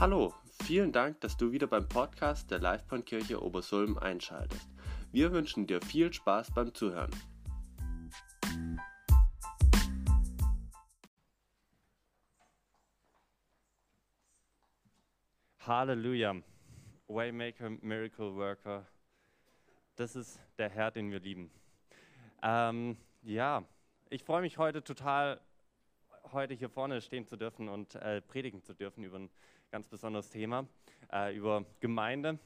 Hallo, vielen Dank, dass du wieder beim Podcast der Livebahnkirche Obersulm einschaltest. Wir wünschen dir viel Spaß beim Zuhören. Halleluja. Waymaker, Miracle Worker. Das ist der Herr, den wir lieben. Ähm, ja, ich freue mich heute total, heute hier vorne stehen zu dürfen und äh, predigen zu dürfen über ein ganz besonderes Thema, äh, über Gemeinde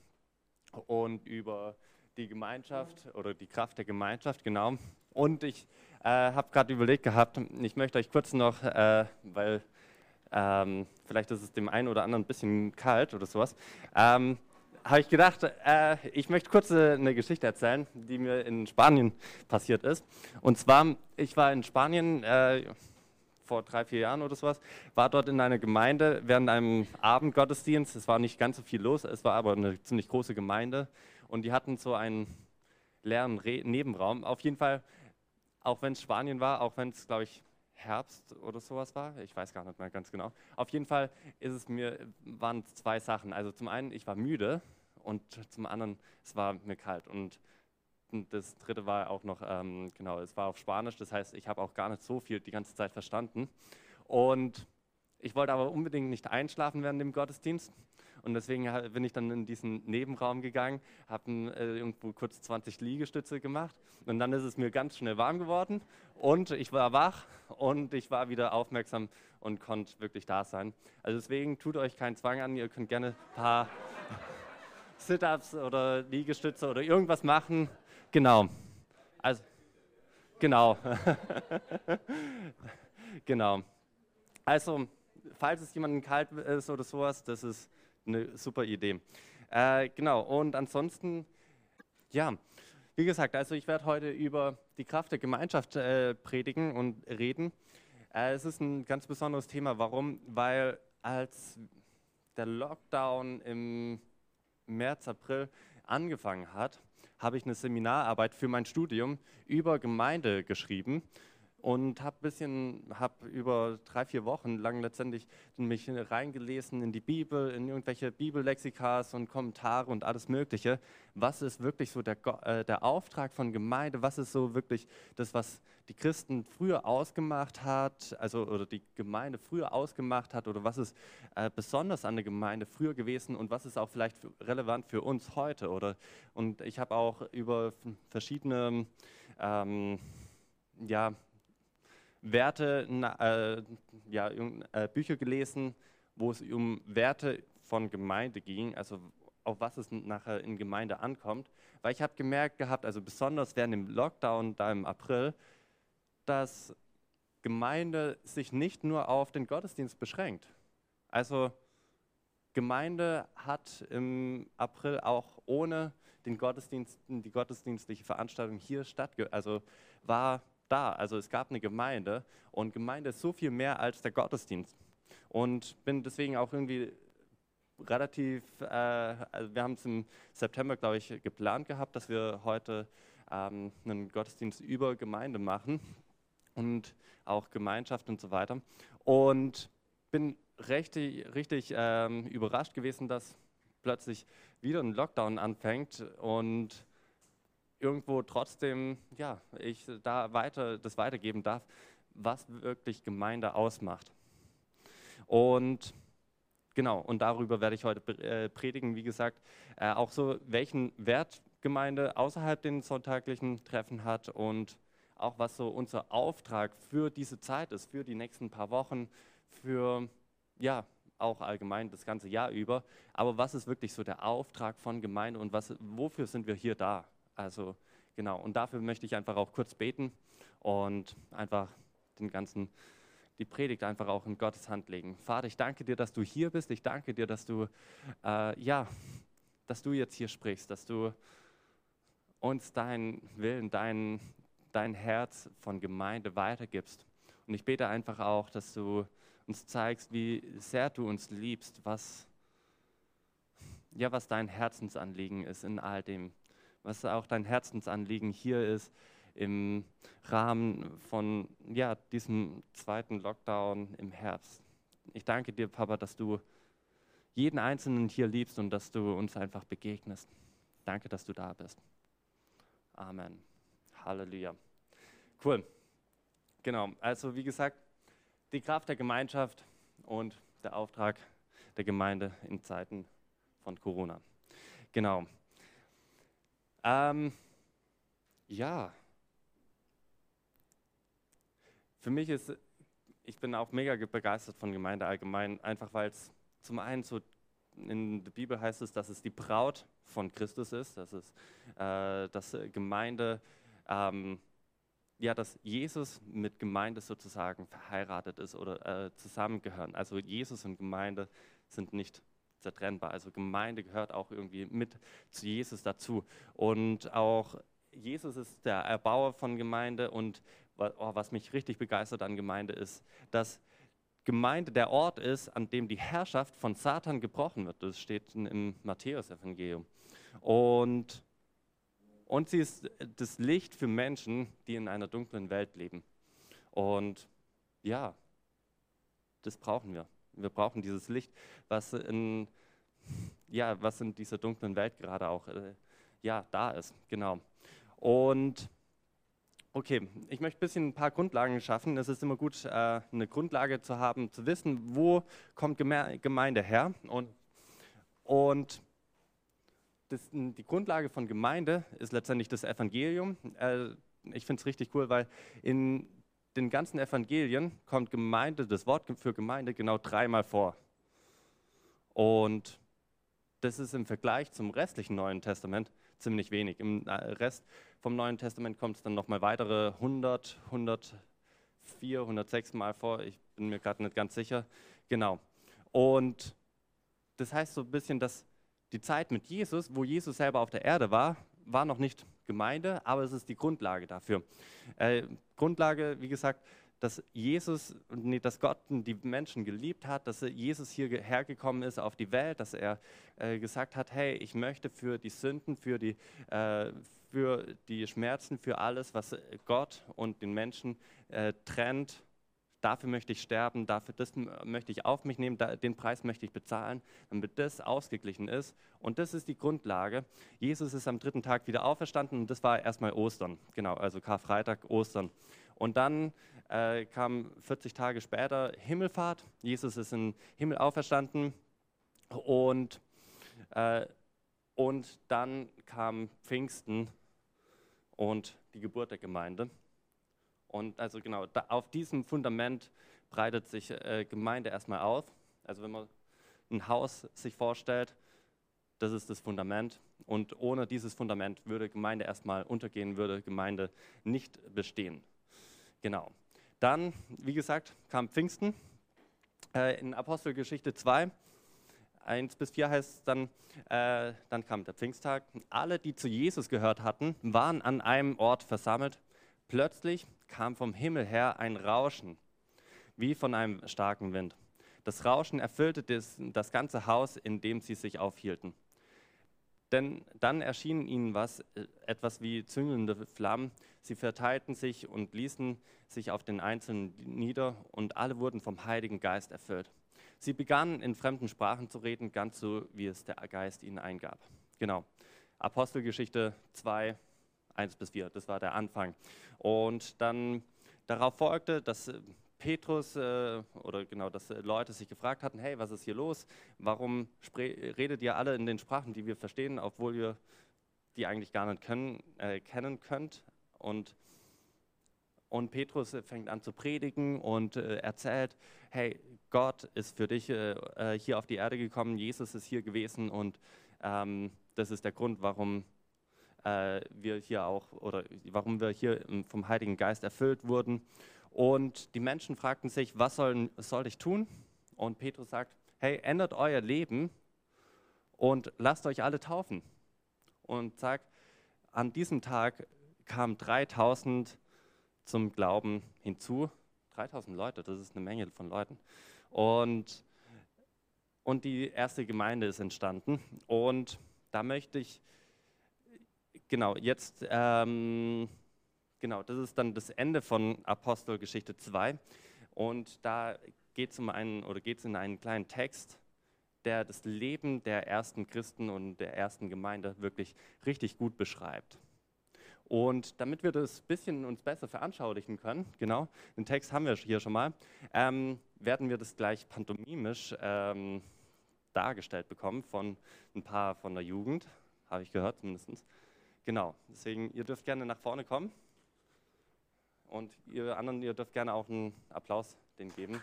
und über die Gemeinschaft oder die Kraft der Gemeinschaft, genau. Und ich äh, habe gerade überlegt gehabt, ich möchte euch kurz noch, äh, weil ähm, vielleicht ist es dem einen oder anderen ein bisschen kalt oder sowas, ähm, habe ich gedacht, äh, ich möchte kurz äh, eine Geschichte erzählen, die mir in Spanien passiert ist. Und zwar, ich war in Spanien äh, vor drei, vier Jahren oder sowas, war dort in einer Gemeinde während einem Abendgottesdienst. Es war nicht ganz so viel los, es war aber eine ziemlich große Gemeinde und die hatten so einen leeren Re Nebenraum. Auf jeden Fall, auch wenn es Spanien war, auch wenn es, glaube ich, Herbst oder sowas war, ich weiß gar nicht mehr ganz genau. Auf jeden Fall ist es mir, waren zwei Sachen. Also zum einen, ich war müde und zum anderen, es war mir kalt. Und das dritte war auch noch, ähm, genau, es war auf Spanisch, das heißt, ich habe auch gar nicht so viel die ganze Zeit verstanden. Und ich wollte aber unbedingt nicht einschlafen während dem Gottesdienst. Und deswegen bin ich dann in diesen Nebenraum gegangen, habe äh, irgendwo kurz 20 Liegestütze gemacht und dann ist es mir ganz schnell warm geworden und ich war wach und ich war wieder aufmerksam und konnte wirklich da sein. Also deswegen tut euch keinen Zwang an, ihr könnt gerne ein paar Sit-ups oder Liegestütze oder irgendwas machen. Genau. Also, genau. genau. Also, falls es jemandem kalt ist oder sowas, das ist eine super Idee. Äh, genau, und ansonsten, ja, wie gesagt, also ich werde heute über die Kraft der Gemeinschaft äh, predigen und reden. Äh, es ist ein ganz besonderes Thema. Warum? Weil als der Lockdown im März, April angefangen hat, habe ich eine Seminararbeit für mein Studium über Gemeinde geschrieben und habe bisschen, habe über drei, vier Wochen lang letztendlich mich reingelesen in die Bibel, in irgendwelche Bibellexikas und Kommentare und alles Mögliche. Was ist wirklich so der, äh, der Auftrag von Gemeinde? Was ist so wirklich das, was die Christen früher ausgemacht hat, also oder die Gemeinde früher ausgemacht hat, oder was ist äh, besonders an der Gemeinde früher gewesen und was ist auch vielleicht relevant für uns heute? Oder und ich habe auch über verschiedene ähm, ja, Werte, äh, ja, äh, Bücher gelesen, wo es um Werte von Gemeinde ging, also auf was es nachher in Gemeinde ankommt. Weil ich habe gemerkt gehabt, also besonders während dem Lockdown da im April, dass Gemeinde sich nicht nur auf den Gottesdienst beschränkt. Also Gemeinde hat im April auch ohne den Gottesdiensten, die gottesdienstliche Veranstaltung hier stattgefunden, also war da. Also es gab eine Gemeinde und Gemeinde ist so viel mehr als der Gottesdienst. Und bin deswegen auch irgendwie relativ, äh, also wir haben es im September, glaube ich, geplant gehabt, dass wir heute ähm, einen Gottesdienst über Gemeinde machen und auch Gemeinschaft und so weiter. Und bin richtig, richtig ähm, überrascht gewesen, dass plötzlich wieder ein Lockdown anfängt und irgendwo trotzdem, ja, ich da weiter, das weitergeben darf, was wirklich Gemeinde ausmacht. Und genau, und darüber werde ich heute äh, predigen, wie gesagt, äh, auch so, welchen Wert Gemeinde außerhalb den sonntaglichen Treffen hat und auch was so unser Auftrag für diese Zeit ist, für die nächsten paar Wochen, für, ja, auch allgemein das ganze Jahr über. Aber was ist wirklich so der Auftrag von Gemeinde und was, wofür sind wir hier da? Also genau, und dafür möchte ich einfach auch kurz beten und einfach den ganzen, die Predigt einfach auch in Gottes Hand legen. Vater, ich danke dir, dass du hier bist. Ich danke dir, dass du, äh, ja, dass du jetzt hier sprichst, dass du uns deinen Willen, dein, dein Herz von Gemeinde weitergibst. Und ich bete einfach auch, dass du uns zeigst, wie sehr du uns liebst, was, ja, was dein Herzensanliegen ist in all dem, was auch dein Herzensanliegen hier ist im Rahmen von ja, diesem zweiten Lockdown im Herbst. Ich danke dir, Papa, dass du jeden Einzelnen hier liebst und dass du uns einfach begegnest. Danke, dass du da bist. Amen. Halleluja. Cool. Genau, also wie gesagt, die Kraft der Gemeinschaft und der Auftrag der Gemeinde in Zeiten von Corona. Genau. Ähm, ja. Für mich ist, ich bin auch mega begeistert von Gemeinde allgemein, einfach weil es zum einen so in der Bibel heißt es, dass es die Braut von Christus ist, dass es äh, dass Gemeinde ähm, ja, dass Jesus mit Gemeinde sozusagen verheiratet ist oder äh, zusammengehören. Also Jesus und Gemeinde sind nicht zertrennbar. Also Gemeinde gehört auch irgendwie mit zu Jesus dazu. Und auch Jesus ist der Erbauer von Gemeinde und oh, was mich richtig begeistert an Gemeinde ist, dass Gemeinde der Ort ist, an dem die Herrschaft von Satan gebrochen wird. Das steht im Matthäus-Evangelium. Und und sie ist das Licht für Menschen, die in einer dunklen Welt leben. Und ja, das brauchen wir. Wir brauchen dieses Licht, was in, ja, was in dieser dunklen Welt gerade auch äh, ja, da ist. Genau. Und okay, ich möchte ein bisschen ein paar Grundlagen schaffen. Es ist immer gut, äh, eine Grundlage zu haben, zu wissen, wo kommt Gemeinde her. Und, und das, die Grundlage von Gemeinde ist letztendlich das Evangelium. Äh, ich finde es richtig cool, weil in den ganzen Evangelien kommt Gemeinde, das Wort für Gemeinde genau dreimal vor. Und das ist im Vergleich zum restlichen Neuen Testament ziemlich wenig. Im äh, Rest vom Neuen Testament kommt es dann nochmal weitere 100, 104, 106 Mal vor. Ich bin mir gerade nicht ganz sicher. Genau. Und das heißt so ein bisschen, dass die Zeit mit Jesus, wo Jesus selber auf der Erde war, war noch nicht Gemeinde, aber es ist die Grundlage dafür. Äh, Grundlage, wie gesagt, dass Jesus, nee, dass Gott die Menschen geliebt hat, dass Jesus hierher gekommen ist auf die Welt, dass er äh, gesagt hat, hey, ich möchte für die Sünden, für die, äh, für die Schmerzen, für alles, was Gott und den Menschen äh, trennt, dafür möchte ich sterben, dafür das möchte ich auf mich nehmen, den Preis möchte ich bezahlen, damit das ausgeglichen ist. Und das ist die Grundlage. Jesus ist am dritten Tag wieder auferstanden und das war erstmal Ostern, genau, also Karfreitag, Ostern. Und dann äh, kam 40 Tage später Himmelfahrt. Jesus ist im Himmel auferstanden und, äh, und dann kam Pfingsten und die Geburt der Gemeinde. Und also genau, auf diesem Fundament breitet sich äh, Gemeinde erstmal aus. Also wenn man ein Haus sich vorstellt, das ist das Fundament. Und ohne dieses Fundament würde Gemeinde erstmal untergehen, würde Gemeinde nicht bestehen. Genau. Dann, wie gesagt, kam Pfingsten. Äh, in Apostelgeschichte 2, 1 bis 4 heißt es dann, äh, dann kam der Pfingsttag. Alle, die zu Jesus gehört hatten, waren an einem Ort versammelt. Plötzlich kam vom Himmel her ein Rauschen, wie von einem starken Wind. Das Rauschen erfüllte das, das ganze Haus, in dem sie sich aufhielten. Denn dann erschien ihnen was, äh, etwas wie züngelnde Flammen. Sie verteilten sich und ließen sich auf den Einzelnen nieder und alle wurden vom Heiligen Geist erfüllt. Sie begannen in fremden Sprachen zu reden, ganz so, wie es der Geist ihnen eingab. Genau. Apostelgeschichte 2, 1 bis 4, das war der Anfang. Und dann darauf folgte, dass äh, Petrus äh, oder genau, dass äh, Leute sich gefragt hatten, hey, was ist hier los? Warum redet ihr alle in den Sprachen, die wir verstehen, obwohl ihr die eigentlich gar nicht können, äh, kennen könnt? Und, und Petrus äh, fängt an zu predigen und äh, erzählt, hey, Gott ist für dich hier auf die Erde gekommen, Jesus ist hier gewesen und ähm, das ist der Grund, warum wir hier auch oder warum wir hier vom Heiligen Geist erfüllt wurden. Und die Menschen fragten sich, was soll, soll ich tun? Und Petrus sagt, hey, ändert euer Leben und lasst euch alle taufen. Und sagt, an diesem Tag kamen 3000 zum Glauben hinzu. 3000 Leute, das ist eine Menge von Leuten. Und, und die erste Gemeinde ist entstanden. Und da möchte ich genau, jetzt, ähm, genau, das ist dann das Ende von Apostelgeschichte 2. Und da geht es um in einen kleinen Text, der das Leben der ersten Christen und der ersten Gemeinde wirklich richtig gut beschreibt. Und damit wir das ein bisschen uns besser veranschaulichen können, genau, den Text haben wir hier schon mal, ähm, werden wir das gleich pantomimisch ähm, dargestellt bekommen von ein paar von der Jugend, habe ich gehört zumindest. Genau, deswegen, ihr dürft gerne nach vorne kommen. Und ihr anderen, ihr dürft gerne auch einen Applaus denen geben,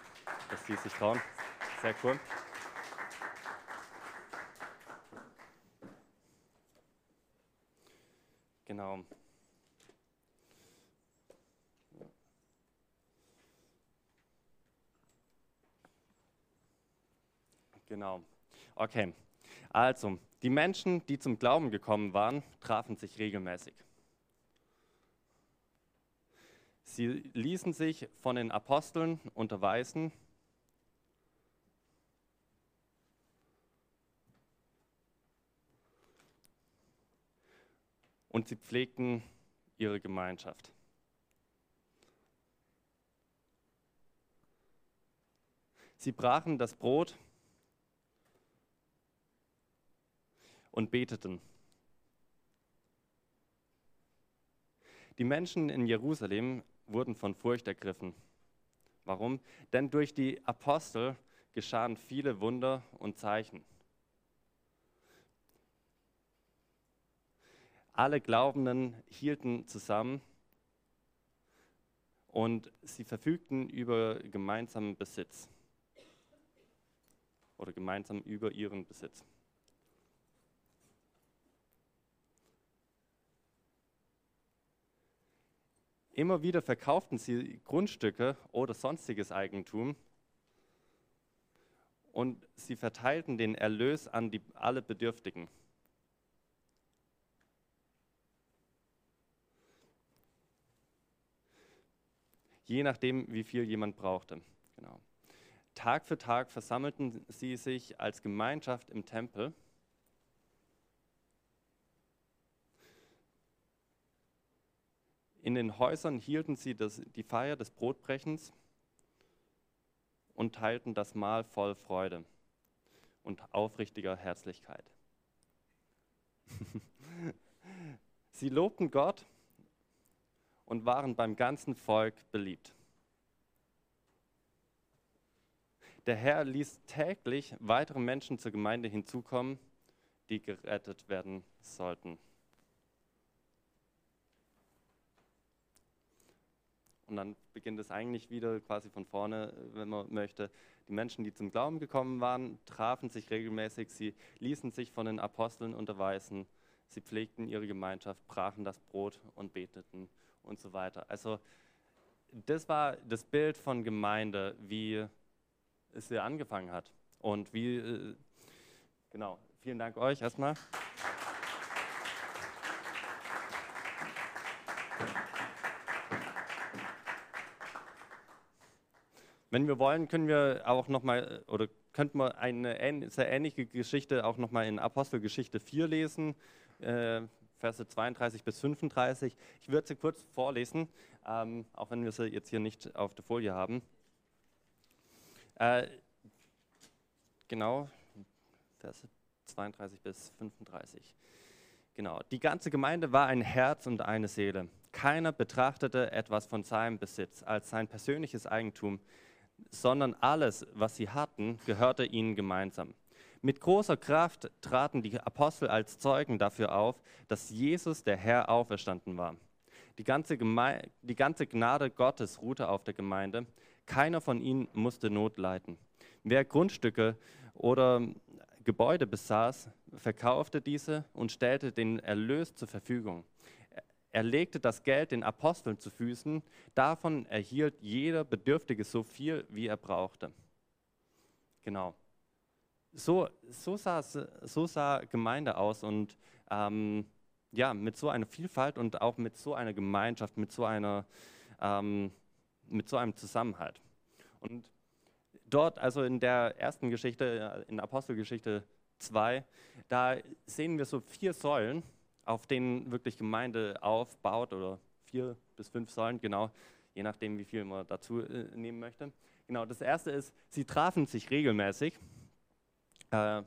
dass sie sich trauen. Sehr cool. Genau. Genau. Okay. Also, die Menschen, die zum Glauben gekommen waren, trafen sich regelmäßig. Sie ließen sich von den Aposteln unterweisen. Und sie pflegten ihre Gemeinschaft. Sie brachen das Brot und beteten. Die Menschen in Jerusalem wurden von Furcht ergriffen. Warum? Denn durch die Apostel geschahen viele Wunder und Zeichen. Alle Glaubenden hielten zusammen und sie verfügten über gemeinsamen Besitz oder gemeinsam über ihren Besitz. Immer wieder verkauften sie Grundstücke oder sonstiges Eigentum und sie verteilten den Erlös an die, alle Bedürftigen. Je nachdem, wie viel jemand brauchte. Genau. Tag für Tag versammelten sie sich als Gemeinschaft im Tempel In den Häusern hielten sie das, die Feier des Brotbrechens und teilten das Mahl voll Freude und aufrichtiger Herzlichkeit. sie lobten Gott und waren beim ganzen Volk beliebt. Der Herr ließ täglich weitere Menschen zur Gemeinde hinzukommen, die gerettet werden sollten. Und dann beginnt es eigentlich wieder quasi von vorne, wenn man möchte. Die Menschen, die zum Glauben gekommen waren, trafen sich regelmäßig, sie ließen sich von den Aposteln unterweisen, sie pflegten ihre Gemeinschaft, brachen das Brot und beteten und so weiter. Also das war das Bild von Gemeinde, wie es hier angefangen hat. Und wie, äh, genau, vielen Dank euch erstmal. Wenn wir wollen, können wir auch nochmal, oder könnten wir eine sehr ähnliche Geschichte auch nochmal in Apostelgeschichte 4 lesen, äh, Verse 32 bis 35. Ich würde sie kurz vorlesen, ähm, auch wenn wir sie jetzt hier nicht auf der Folie haben. Äh, genau, Verse 32 bis 35. Genau, die ganze Gemeinde war ein Herz und eine Seele. Keiner betrachtete etwas von seinem Besitz als sein persönliches Eigentum sondern alles, was sie hatten, gehörte ihnen gemeinsam. Mit großer Kraft traten die Apostel als Zeugen dafür auf, dass Jesus der Herr auferstanden war. Die ganze, die ganze Gnade Gottes ruhte auf der Gemeinde. Keiner von ihnen musste Not leiden. Wer Grundstücke oder Gebäude besaß, verkaufte diese und stellte den Erlös zur Verfügung. Er legte das Geld den Aposteln zu Füßen, davon erhielt jeder Bedürftige so viel, wie er brauchte. Genau. So, so, sah, so sah Gemeinde aus und ähm, ja, mit so einer Vielfalt und auch mit so einer Gemeinschaft, mit so, einer, ähm, mit so einem Zusammenhalt. Und dort, also in der ersten Geschichte, in Apostelgeschichte 2, da sehen wir so vier Säulen, auf denen wirklich Gemeinde aufbaut oder vier bis fünf Säulen, genau, je nachdem, wie viel man dazu äh, nehmen möchte. Genau, das erste ist, sie trafen sich regelmäßig. Äh,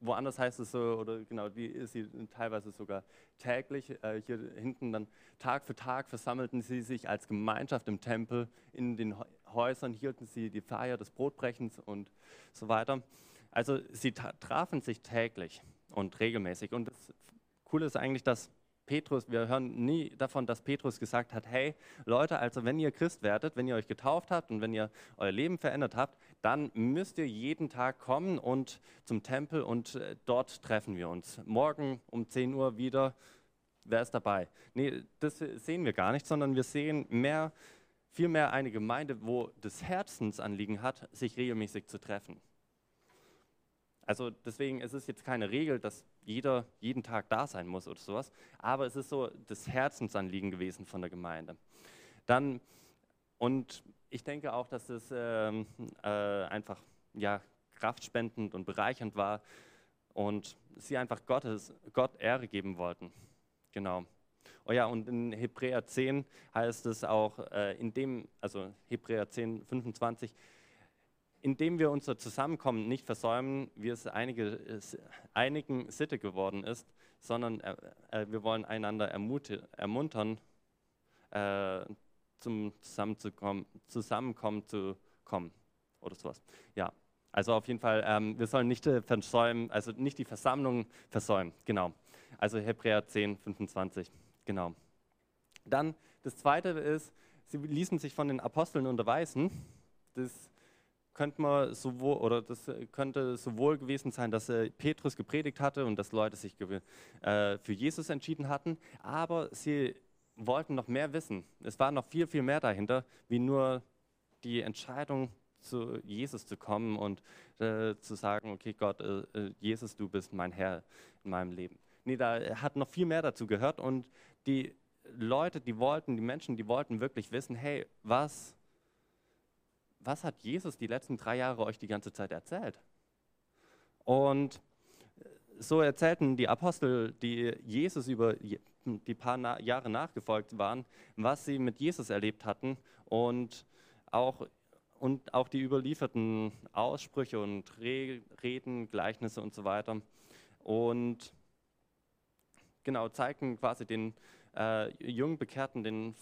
woanders heißt es so, oder genau, die ist sie teilweise sogar täglich. Äh, hier hinten dann Tag für Tag versammelten sie sich als Gemeinschaft im Tempel. In den Häusern hielten sie die Feier des Brotbrechens und so weiter. Also sie trafen sich täglich und regelmäßig. Und das Coole ist eigentlich, dass Petrus, wir hören nie davon, dass Petrus gesagt hat, hey Leute, also wenn ihr Christ werdet, wenn ihr euch getauft habt und wenn ihr euer Leben verändert habt, dann müsst ihr jeden Tag kommen und zum Tempel und äh, dort treffen wir uns. Morgen um 10 Uhr wieder, wer ist dabei? Nee, das sehen wir gar nicht, sondern wir sehen mehr, vielmehr eine Gemeinde, wo das Herzensanliegen hat, sich regelmäßig zu treffen. Also deswegen ist es jetzt keine Regel, dass jeder jeden Tag da sein muss oder sowas, aber es ist so das Herzensanliegen gewesen von der Gemeinde. Dann, und ich denke auch, dass es ähm, äh, einfach ja, kraftspendend und bereichernd war und sie einfach Gottes, Gott Ehre geben wollten. Genau. Oh ja, und in Hebräer 10 heißt es auch, äh, in dem, also Hebräer 10, 25, indem wir unser Zusammenkommen nicht versäumen, wie es einige, einigen Sitte geworden ist, sondern äh, äh, wir wollen einander ermuntern, äh, zum Zusammenzukommen, Zusammenkommen zu kommen oder sowas. Ja, also auf jeden Fall, ähm, wir sollen nicht äh, versäumen, also nicht die Versammlung versäumen, genau. Also Hebräer 10, 25, genau. Dann das zweite ist, sie ließen sich von den Aposteln unterweisen. Das könnte man sowohl, oder das könnte sowohl gewesen sein, dass äh, Petrus gepredigt hatte und dass Leute sich äh, für Jesus entschieden hatten, aber sie wollten noch mehr wissen. Es war noch viel, viel mehr dahinter, wie nur die Entscheidung, zu Jesus zu kommen und äh, zu sagen, okay Gott, äh, äh Jesus, du bist mein Herr in meinem Leben. Nee, da hat noch viel mehr dazu gehört und die Leute, die wollten, die Menschen, die wollten wirklich wissen, hey, was was hat Jesus die letzten drei Jahre euch die ganze Zeit erzählt? Und so erzählten die Apostel, die Jesus über die paar Jahre nachgefolgt waren, was sie mit Jesus erlebt hatten und auch, und auch die überlieferten Aussprüche und Reden, Gleichnisse und so weiter. Und genau, zeigten quasi den äh, jungen Bekehrten, den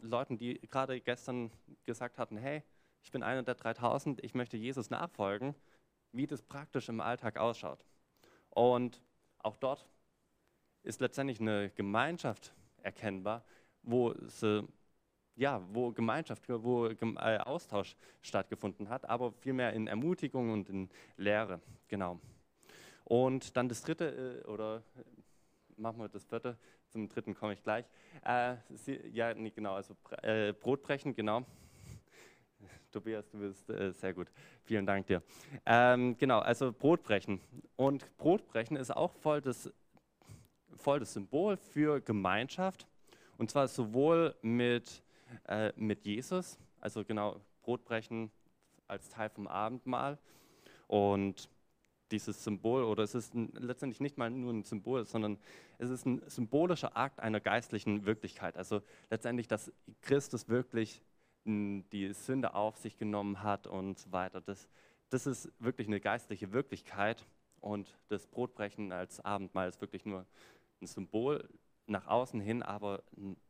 Leuten, die gerade gestern gesagt hatten, hey, ich bin einer der 3000, ich möchte Jesus nachfolgen, wie das praktisch im Alltag ausschaut. Und auch dort ist letztendlich eine Gemeinschaft erkennbar, wo, sie, ja, wo Gemeinschaft, wo äh, Austausch stattgefunden hat, aber vielmehr in Ermutigung und in Lehre. Genau. Und dann das dritte, äh, oder äh, machen wir das vierte, zum dritten komme ich gleich. Äh, sie, ja, nee, genau, also äh, Brotbrechen, genau. Tobias, du bist äh, sehr gut. Vielen Dank dir. Ähm, genau, also Brotbrechen. Und Brotbrechen ist auch voll das, voll das Symbol für Gemeinschaft. Und zwar sowohl mit, äh, mit Jesus, also genau Brotbrechen als Teil vom Abendmahl. Und dieses Symbol, oder es ist ein, letztendlich nicht mal nur ein Symbol, sondern es ist ein symbolischer Akt einer geistlichen Wirklichkeit. Also letztendlich, dass Christus wirklich die Sünde auf sich genommen hat und so weiter. Das, das ist wirklich eine geistliche Wirklichkeit und das Brotbrechen als Abendmahl ist wirklich nur ein Symbol nach außen hin, aber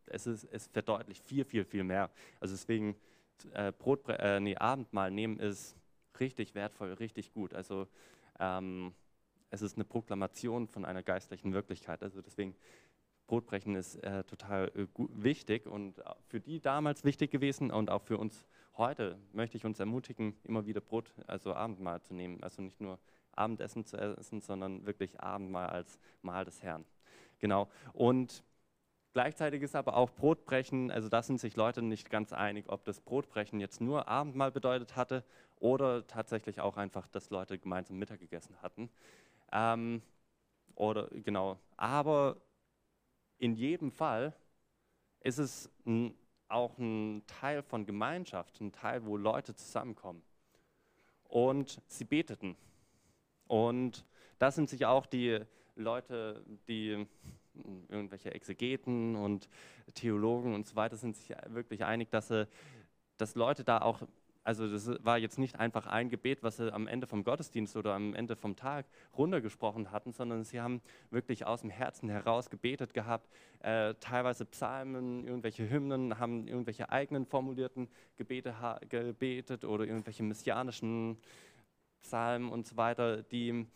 es, ist, es verdeutlicht viel, viel, viel mehr. Also deswegen äh, Brotbre äh, nee, Abendmahl nehmen ist richtig wertvoll, richtig gut. Also ähm, es ist eine Proklamation von einer geistlichen Wirklichkeit. Also deswegen Brotbrechen ist äh, total äh, wichtig und für die damals wichtig gewesen und auch für uns heute möchte ich uns ermutigen, immer wieder Brot, also Abendmahl zu nehmen. Also nicht nur Abendessen zu essen, sondern wirklich Abendmahl als Mahl des Herrn. Genau. Und gleichzeitig ist aber auch Brotbrechen, also da sind sich Leute nicht ganz einig, ob das Brotbrechen jetzt nur Abendmahl bedeutet hatte oder tatsächlich auch einfach, dass Leute gemeinsam Mittag gegessen hatten. Ähm, oder genau. Aber in jedem Fall ist es ein, auch ein Teil von Gemeinschaft, ein Teil, wo Leute zusammenkommen. Und sie beteten. Und da sind sich auch die Leute, die irgendwelche Exegeten und Theologen und so weiter sind sich wirklich einig, dass, dass Leute da auch also das war jetzt nicht einfach ein Gebet, was sie am Ende vom Gottesdienst oder am Ende vom Tag runtergesprochen hatten, sondern sie haben wirklich aus dem Herzen heraus gebetet gehabt, äh, teilweise Psalmen, irgendwelche Hymnen, haben irgendwelche eigenen formulierten Gebete gebetet oder irgendwelche messianischen Psalmen und so weiter, die,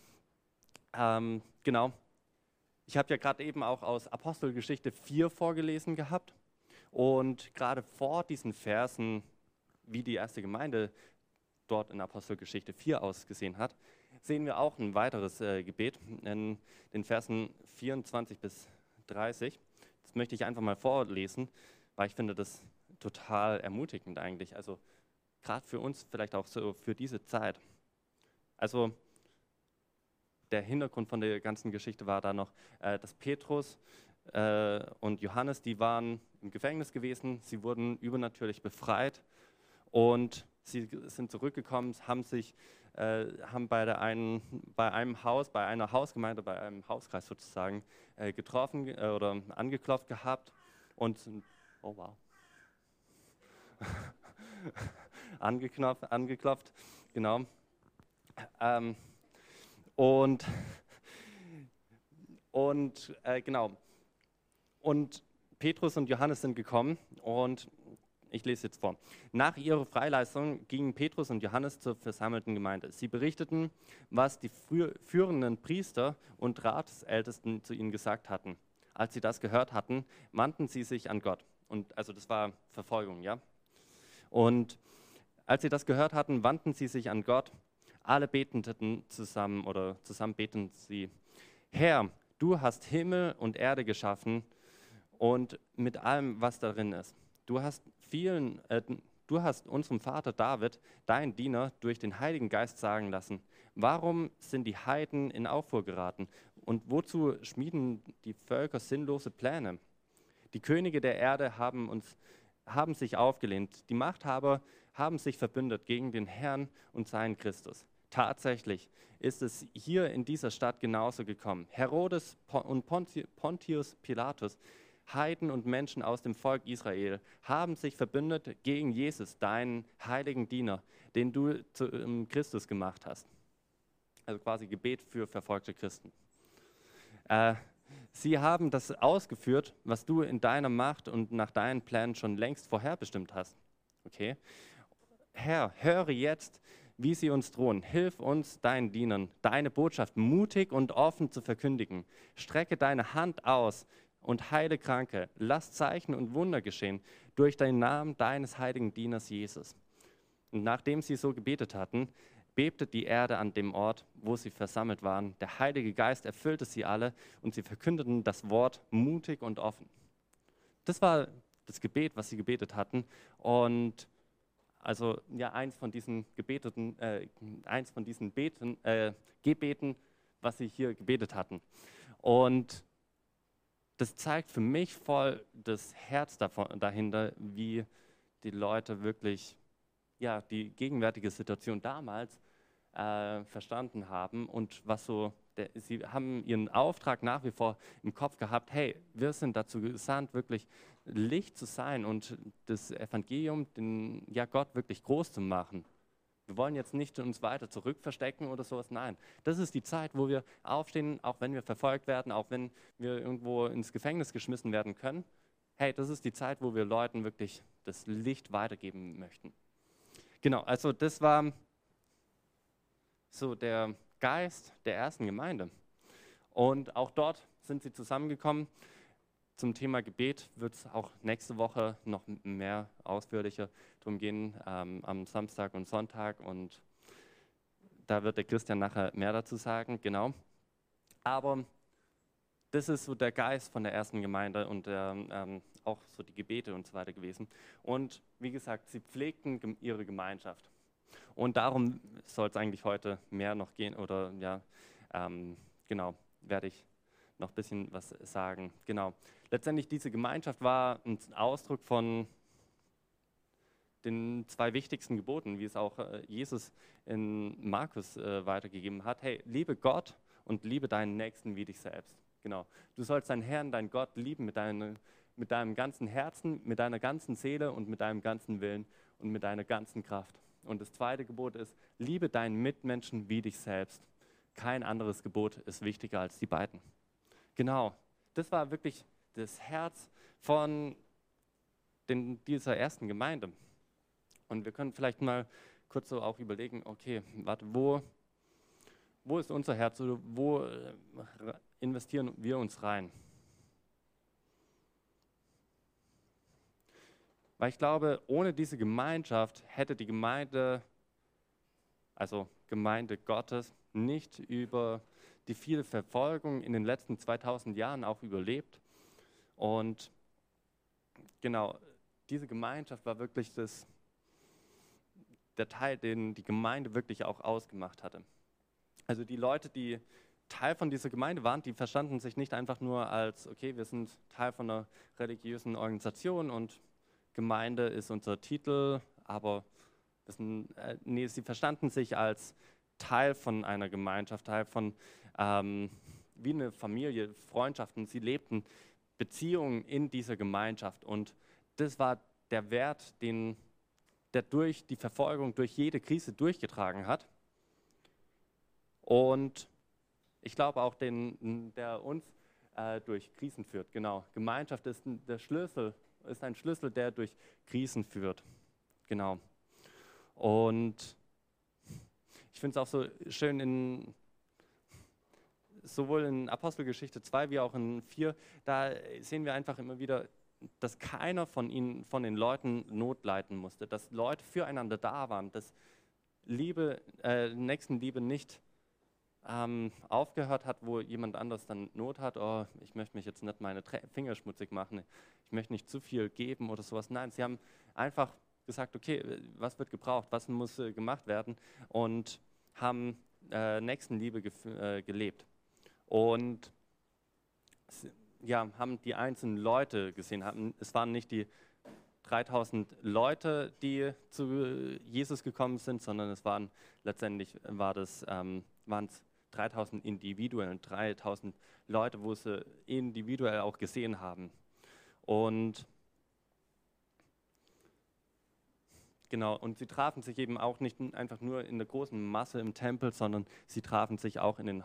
ähm, genau, ich habe ja gerade eben auch aus Apostelgeschichte 4 vorgelesen gehabt und gerade vor diesen Versen wie die erste Gemeinde dort in Apostelgeschichte 4 ausgesehen hat, sehen wir auch ein weiteres äh, Gebet in den Versen 24 bis 30. Das möchte ich einfach mal vorlesen, weil ich finde das total ermutigend eigentlich. Also gerade für uns, vielleicht auch so für diese Zeit. Also der Hintergrund von der ganzen Geschichte war da noch, äh, dass Petrus äh, und Johannes, die waren im Gefängnis gewesen, sie wurden übernatürlich befreit und sie sind zurückgekommen, haben sich äh, haben bei, der einen, bei einem Haus, bei einer Hausgemeinde, bei einem Hauskreis sozusagen äh, getroffen äh, oder angeklopft gehabt und oh wow, angeknopft, angeklopft, genau. Ähm, und und äh, genau. Und Petrus und Johannes sind gekommen und ich lese jetzt vor. Nach ihrer Freileistung gingen Petrus und Johannes zur versammelten Gemeinde. Sie berichteten, was die führenden Priester und Ratsältesten zu ihnen gesagt hatten. Als sie das gehört hatten, wandten sie sich an Gott. Und also das war Verfolgung, ja. Und als sie das gehört hatten, wandten sie sich an Gott. Alle beteten zusammen oder zusammen beten sie: Herr, du hast Himmel und Erde geschaffen und mit allem, was darin ist. Du hast vielen, äh, du hast unserem Vater David, dein Diener, durch den Heiligen Geist sagen lassen, warum sind die Heiden in Aufruhr geraten und wozu schmieden die Völker sinnlose Pläne? Die Könige der Erde haben, uns, haben sich aufgelehnt, die Machthaber haben sich verbündet gegen den Herrn und seinen Christus. Tatsächlich ist es hier in dieser Stadt genauso gekommen. Herodes und Pontius Pilatus Heiden und Menschen aus dem Volk Israel haben sich verbündet gegen Jesus, deinen heiligen Diener, den du zu ähm, Christus gemacht hast. Also quasi Gebet für verfolgte Christen. Äh, sie haben das ausgeführt, was du in deiner Macht und nach deinen Plänen schon längst vorherbestimmt hast. Okay? Herr, höre jetzt, wie sie uns drohen. Hilf uns, deinen Dienern, deine Botschaft mutig und offen zu verkündigen. Strecke deine Hand aus und heile Kranke. Lass Zeichen und Wunder geschehen durch den Namen deines heiligen Dieners Jesus. Und nachdem sie so gebetet hatten, bebte die Erde an dem Ort, wo sie versammelt waren. Der Heilige Geist erfüllte sie alle und sie verkündeten das Wort mutig und offen. Das war das Gebet, was sie gebetet hatten. Und also ja, eins von diesen gebeteten, äh, eins von diesen Beten, äh, Gebeten, was sie hier gebetet hatten. Und das zeigt für mich voll das Herz davon, dahinter, wie die Leute wirklich ja, die gegenwärtige Situation damals äh, verstanden haben und was so, der, sie haben ihren Auftrag nach wie vor im Kopf gehabt, hey, wir sind dazu gesandt, wirklich Licht zu sein und das Evangelium, den, ja, Gott wirklich groß zu machen. Wir wollen jetzt nicht uns weiter zurückverstecken oder sowas. Nein, das ist die Zeit, wo wir aufstehen, auch wenn wir verfolgt werden, auch wenn wir irgendwo ins Gefängnis geschmissen werden können. Hey, das ist die Zeit, wo wir Leuten wirklich das Licht weitergeben möchten. Genau, also das war so der Geist der ersten Gemeinde. Und auch dort sind sie zusammengekommen zum Thema Gebet wird es auch nächste Woche noch mehr ausführlicher darum gehen, ähm, am Samstag und Sonntag. Und da wird der Christian nachher mehr dazu sagen, genau. Aber das ist so der Geist von der ersten Gemeinde und ähm, auch so die Gebete und so weiter gewesen. Und wie gesagt, sie pflegten ihre Gemeinschaft. Und darum soll es eigentlich heute mehr noch gehen oder ja, ähm, genau, werde ich noch ein bisschen was sagen. Genau. Letztendlich diese Gemeinschaft war ein Ausdruck von den zwei wichtigsten Geboten, wie es auch äh, Jesus in Markus äh, weitergegeben hat. Hey, liebe Gott und liebe deinen Nächsten wie dich selbst. Genau. Du sollst deinen Herrn, deinen Gott lieben mit, deine, mit deinem ganzen Herzen, mit deiner ganzen Seele und mit deinem ganzen Willen und mit deiner ganzen Kraft. Und das zweite Gebot ist, liebe deinen Mitmenschen wie dich selbst. Kein anderes Gebot ist wichtiger als die beiden. Genau, das war wirklich das Herz von den, dieser ersten Gemeinde. Und wir können vielleicht mal kurz so auch überlegen, okay, warte, wo, wo ist unser Herz oder wo äh, investieren wir uns rein? Weil ich glaube, ohne diese Gemeinschaft hätte die Gemeinde, also Gemeinde Gottes, nicht über die viele Verfolgung in den letzten 2000 Jahren auch überlebt. Und genau, diese Gemeinschaft war wirklich das, der Teil, den die Gemeinde wirklich auch ausgemacht hatte. Also die Leute, die Teil von dieser Gemeinde waren, die verstanden sich nicht einfach nur als, okay, wir sind Teil von einer religiösen Organisation und Gemeinde ist unser Titel, aber sind, äh, nee, sie verstanden sich als Teil von einer Gemeinschaft, Teil von ähm, wie eine Familie, Freundschaften. Sie lebten Beziehungen in dieser Gemeinschaft und das war der Wert, den der durch die Verfolgung, durch jede Krise durchgetragen hat. Und ich glaube auch, den, der uns äh, durch Krisen führt. Genau, Gemeinschaft ist der Schlüssel ist ein Schlüssel, der durch Krisen führt. Genau. Und ich finde es auch so schön in sowohl in Apostelgeschichte 2 wie auch in 4, da sehen wir einfach immer wieder, dass keiner von ihnen, von den Leuten Not leiden musste, dass Leute füreinander da waren, dass Liebe, äh, Nächstenliebe nicht ähm, aufgehört hat, wo jemand anders dann Not hat, oh, ich möchte mich jetzt nicht meine Finger schmutzig machen, ich möchte nicht zu viel geben oder sowas. Nein, sie haben einfach gesagt, okay, was wird gebraucht, was muss äh, gemacht werden und haben äh, Nächstenliebe äh, gelebt. Und ja, haben die einzelnen Leute gesehen. Haben, es waren nicht die 3000 Leute, die zu Jesus gekommen sind, sondern es waren letztendlich war das, ähm, waren es 3000 Individuen, 3000 Leute, wo sie individuell auch gesehen haben. Und genau, und sie trafen sich eben auch nicht einfach nur in der großen Masse im Tempel, sondern sie trafen sich auch in den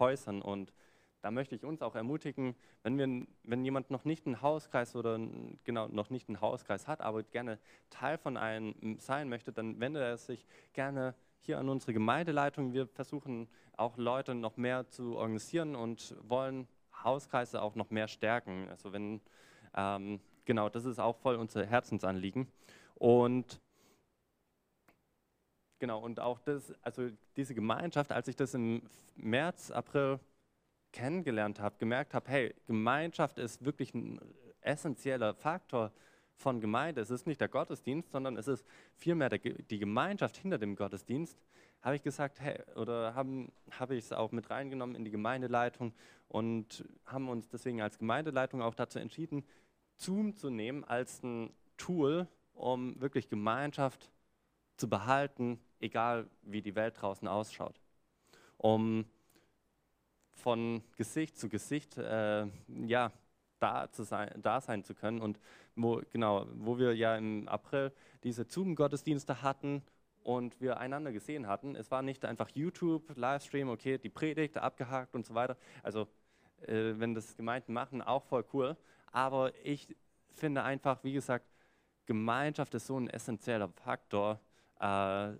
Häusern. Und da möchte ich uns auch ermutigen, wenn, wir, wenn jemand noch nicht einen Hauskreis oder genau noch nicht einen Hauskreis hat, aber gerne Teil von einem sein möchte, dann wende er sich gerne hier an unsere Gemeindeleitung. Wir versuchen auch Leute noch mehr zu organisieren und wollen Hauskreise auch noch mehr stärken. Also wenn, ähm, genau, das ist auch voll unser Herzensanliegen. Und genau, und auch das, also diese Gemeinschaft, als ich das im März, April kennengelernt habe, gemerkt habe, hey, Gemeinschaft ist wirklich ein essentieller Faktor von Gemeinde. Es ist nicht der Gottesdienst, sondern es ist vielmehr der, die Gemeinschaft hinter dem Gottesdienst. Habe ich gesagt, hey, oder haben, habe ich es auch mit reingenommen in die Gemeindeleitung und haben uns deswegen als Gemeindeleitung auch dazu entschieden, Zoom zu nehmen als ein Tool, um wirklich Gemeinschaft zu behalten, egal wie die Welt draußen ausschaut. Um von Gesicht zu Gesicht äh, ja, da, zu sein, da sein zu können. Und wo, genau, wo wir ja im April diese Zoom-Gottesdienste hatten und wir einander gesehen hatten. Es war nicht einfach YouTube, Livestream, okay, die Predigt abgehakt und so weiter. Also äh, wenn das Gemeinden machen, auch voll cool. Aber ich finde einfach, wie gesagt, Gemeinschaft ist so ein essentieller Faktor. Äh,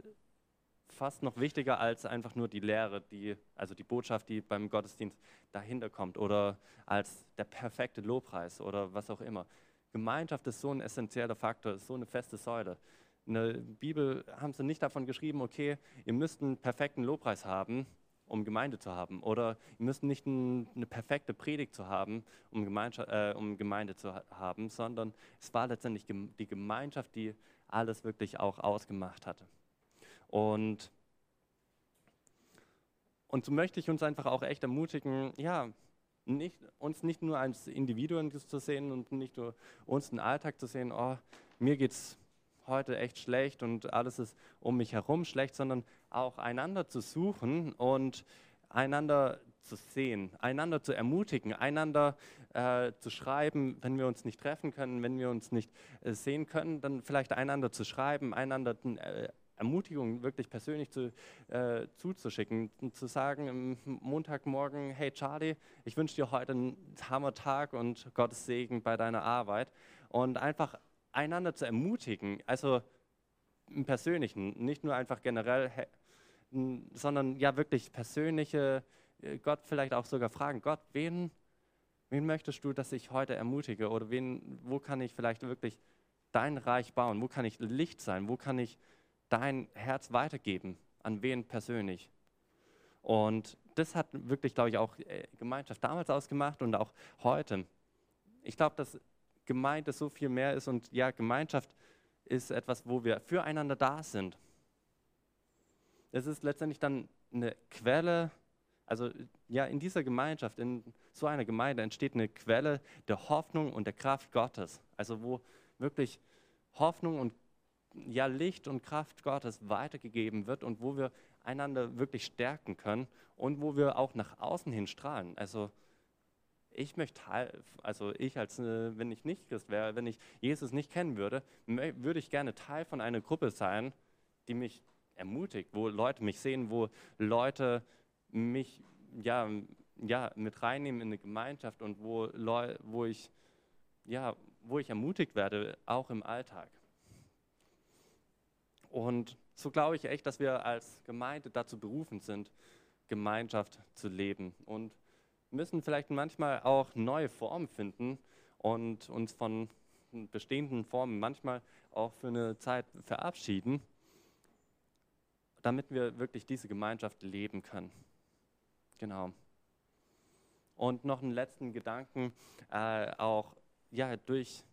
fast noch wichtiger als einfach nur die Lehre, die, also die Botschaft, die beim Gottesdienst dahinter kommt oder als der perfekte Lobpreis oder was auch immer. Gemeinschaft ist so ein essentieller Faktor, ist so eine feste Säule. In der Bibel haben sie nicht davon geschrieben, okay, ihr müsst einen perfekten Lobpreis haben, um Gemeinde zu haben. Oder ihr müsst nicht ein, eine perfekte Predigt zu haben, um, äh, um Gemeinde zu haben, sondern es war letztendlich die Gemeinschaft, die alles wirklich auch ausgemacht hatte. Und, und so möchte ich uns einfach auch echt ermutigen, ja, nicht, uns nicht nur als Individuen zu sehen und nicht nur uns den Alltag zu sehen, oh, mir es heute echt schlecht und alles ist um mich herum schlecht, sondern auch einander zu suchen und einander zu sehen, einander zu ermutigen, einander äh, zu schreiben, wenn wir uns nicht treffen können, wenn wir uns nicht äh, sehen können, dann vielleicht einander zu schreiben, einander äh, Ermutigung wirklich persönlich zu, äh, zuzuschicken zu sagen am Montagmorgen, hey Charlie, ich wünsche dir heute einen Hammertag und Gottes Segen bei deiner Arbeit. Und einfach einander zu ermutigen, also im Persönlichen, nicht nur einfach generell, sondern ja wirklich persönliche, äh, Gott vielleicht auch sogar fragen, Gott, wen, wen möchtest du, dass ich heute ermutige oder wen, wo kann ich vielleicht wirklich dein Reich bauen, wo kann ich Licht sein, wo kann ich dein Herz weitergeben, an wen persönlich. Und das hat wirklich, glaube ich, auch äh, Gemeinschaft damals ausgemacht und auch heute. Ich glaube, dass Gemeinde so viel mehr ist und ja, Gemeinschaft ist etwas, wo wir füreinander da sind. Es ist letztendlich dann eine Quelle, also ja, in dieser Gemeinschaft, in so einer Gemeinde entsteht eine Quelle der Hoffnung und der Kraft Gottes. Also wo wirklich Hoffnung und ja, Licht und Kraft Gottes weitergegeben wird und wo wir einander wirklich stärken können und wo wir auch nach außen hin strahlen. Also ich möchte also ich als, äh, wenn ich nicht Christ wäre, wenn ich Jesus nicht kennen würde, würde ich gerne Teil von einer Gruppe sein, die mich ermutigt, wo Leute mich sehen, wo Leute mich ja, ja, mit reinnehmen in eine Gemeinschaft und wo, wo, ich, ja, wo ich ermutigt werde, auch im Alltag. Und so glaube ich echt, dass wir als Gemeinde dazu berufen sind, Gemeinschaft zu leben und müssen vielleicht manchmal auch neue Formen finden und uns von bestehenden Formen manchmal auch für eine Zeit verabschieden, damit wir wirklich diese Gemeinschaft leben können. Genau. Und noch einen letzten Gedanken, äh, auch ja, durch,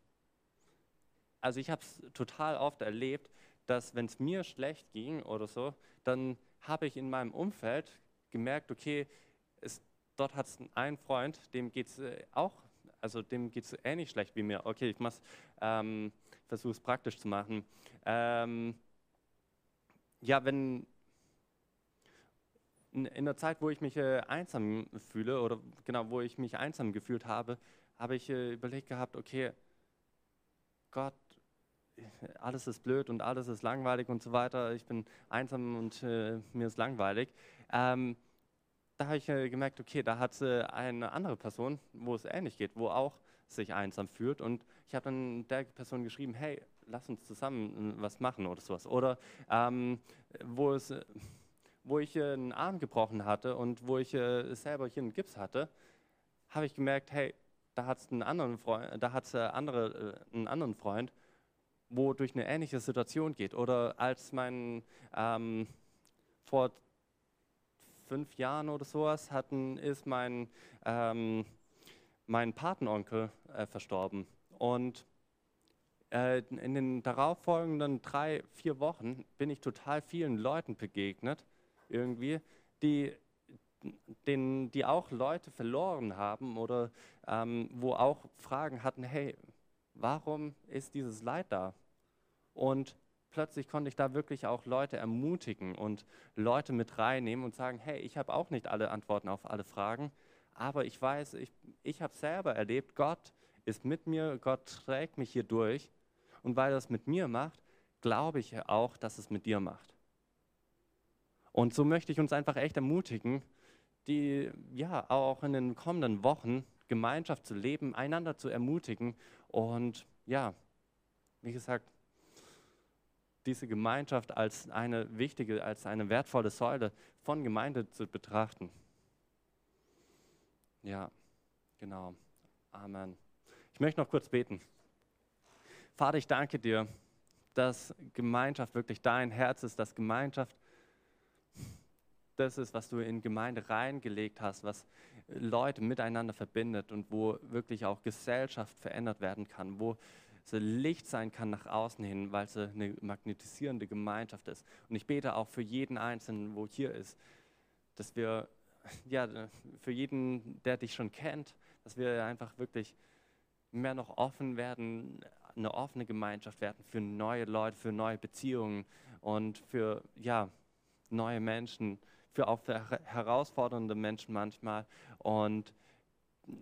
also ich habe es total oft erlebt, dass wenn es mir schlecht ging oder so, dann habe ich in meinem Umfeld gemerkt, okay, es, dort hat es einen Freund, dem geht es äh, auch, also dem geht es ähnlich schlecht wie mir. Okay, ich ähm, versuche es praktisch zu machen. Ähm, ja, wenn in, der Zeit, wo ich mich äh, einsam fühle oder genau, wo ich mich einsam gefühlt habe, habe ich äh, überlegt gehabt, okay, Gott, alles ist blöd und alles ist langweilig und so weiter, ich bin einsam und äh, mir ist langweilig. Ähm, da habe ich äh, gemerkt, okay, da hat äh, eine andere Person, wo es ähnlich geht, wo auch sich einsam fühlt. Und ich habe dann der Person geschrieben, hey, lass uns zusammen äh, was machen oder sowas. Oder ähm, wo, es, wo ich äh, einen Arm gebrochen hatte und wo ich äh, selber hier einen Gips hatte, habe ich gemerkt, hey, da hat es einen anderen Freund, da hat andere, einen anderen Freund wo durch eine ähnliche Situation geht. Oder als mein ähm, vor fünf Jahren oder sowas hatten, ist mein, ähm, mein Patenonkel äh, verstorben. Und äh, in den darauffolgenden drei, vier Wochen bin ich total vielen Leuten begegnet, irgendwie, die, den, die auch Leute verloren haben oder ähm, wo auch Fragen hatten, hey, warum ist dieses Leid da? Und plötzlich konnte ich da wirklich auch Leute ermutigen und Leute mit reinnehmen und sagen, hey, ich habe auch nicht alle Antworten auf alle Fragen, aber ich weiß, ich, ich habe selber erlebt, Gott ist mit mir, Gott trägt mich hier durch. Und weil er es mit mir macht, glaube ich auch, dass es mit dir macht. Und so möchte ich uns einfach echt ermutigen, die ja auch in den kommenden Wochen Gemeinschaft zu leben, einander zu ermutigen und ja, wie gesagt, diese Gemeinschaft als eine wichtige, als eine wertvolle Säule von Gemeinde zu betrachten. Ja, genau. Amen. Ich möchte noch kurz beten. Vater, ich danke dir, dass Gemeinschaft wirklich dein Herz ist, dass Gemeinschaft das ist, was du in Gemeinde reingelegt hast, was Leute miteinander verbindet und wo wirklich auch Gesellschaft verändert werden kann, wo so Licht sein kann nach außen hin, weil es eine magnetisierende Gemeinschaft ist. Und ich bete auch für jeden Einzelnen, wo hier ist, dass wir, ja, für jeden, der dich schon kennt, dass wir einfach wirklich mehr noch offen werden, eine offene Gemeinschaft werden für neue Leute, für neue Beziehungen und für, ja, neue Menschen, für auch herausfordernde Menschen manchmal und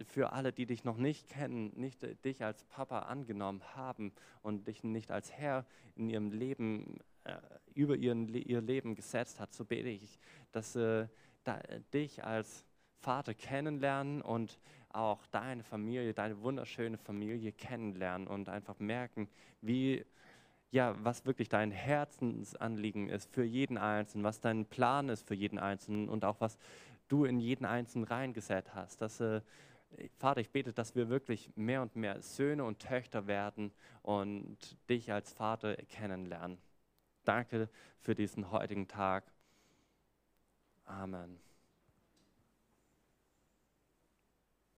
für alle, die dich noch nicht kennen, nicht dich als Papa angenommen haben und dich nicht als Herr in ihrem Leben äh, über ihren, ihr Leben gesetzt hat, so bete ich, dass äh, da, dich als Vater kennenlernen und auch deine Familie, deine wunderschöne Familie kennenlernen und einfach merken, wie ja, was wirklich dein Herzensanliegen ist für jeden Einzelnen, was dein Plan ist für jeden Einzelnen und auch was du in jeden Einzelnen reingesetzt hast. Dass, äh, Vater, ich bete, dass wir wirklich mehr und mehr Söhne und Töchter werden und dich als Vater kennenlernen. Danke für diesen heutigen Tag. Amen.